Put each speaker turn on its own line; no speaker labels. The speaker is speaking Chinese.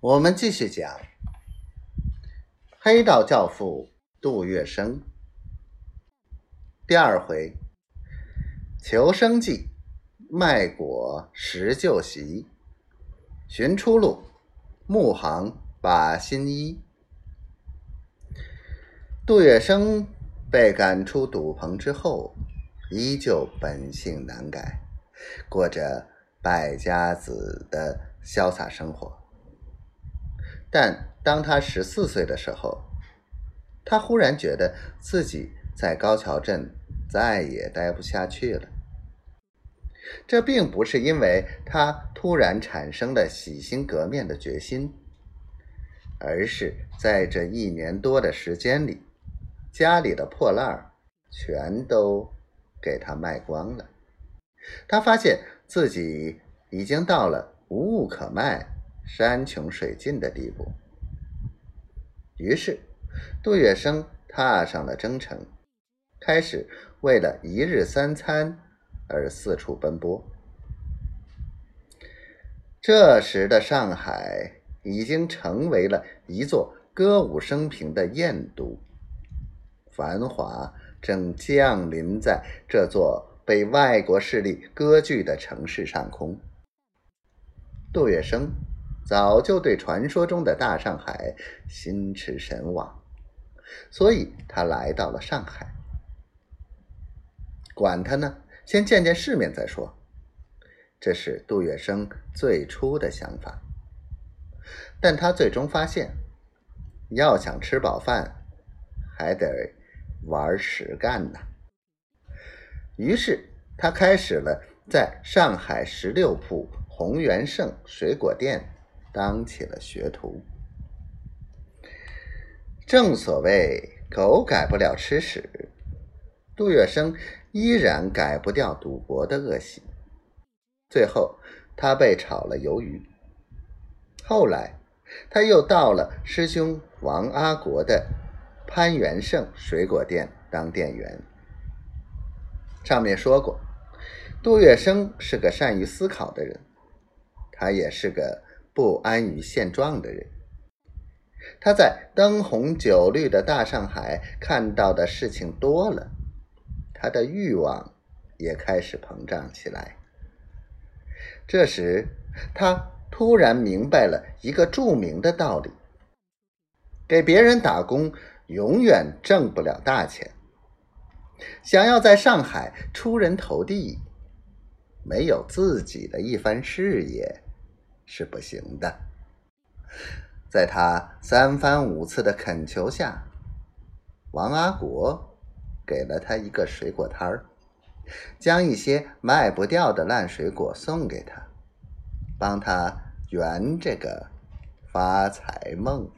我们继续讲。黑道教父杜月笙。第二回：求生计，卖果拾旧席，寻出路，木行把新衣。杜月笙被赶出赌棚之后，依旧本性难改，过着败家子的潇洒生活。但当他十四岁的时候，他忽然觉得自己在高桥镇再也待不下去了。这并不是因为他突然产生了洗心革面的决心，而是在这一年多的时间里，家里的破烂全都给他卖光了。他发现自己已经到了无物可卖。山穷水尽的地步，于是杜月笙踏上了征程，开始为了一日三餐而四处奔波。这时的上海已经成为了一座歌舞升平的燕都，繁华正降临在这座被外国势力割据的城市上空。杜月笙。早就对传说中的大上海心驰神往，所以他来到了上海。管他呢，先见见世面再说。这是杜月笙最初的想法，但他最终发现，要想吃饱饭，还得玩实干呢。于是他开始了在上海十六铺宏源盛水果店。当起了学徒。正所谓狗改不了吃屎，杜月笙依然改不掉赌博的恶习。最后，他被炒了鱿鱼。后来，他又到了师兄王阿国的潘元盛水果店当店员。上面说过，杜月笙是个善于思考的人，他也是个。不安于现状的人，他在灯红酒绿的大上海看到的事情多了，他的欲望也开始膨胀起来。这时，他突然明白了一个著名的道理：给别人打工永远挣不了大钱。想要在上海出人头地，没有自己的一番事业。是不行的。在他三番五次的恳求下，王阿国给了他一个水果摊儿，将一些卖不掉的烂水果送给他，帮他圆这个发财梦。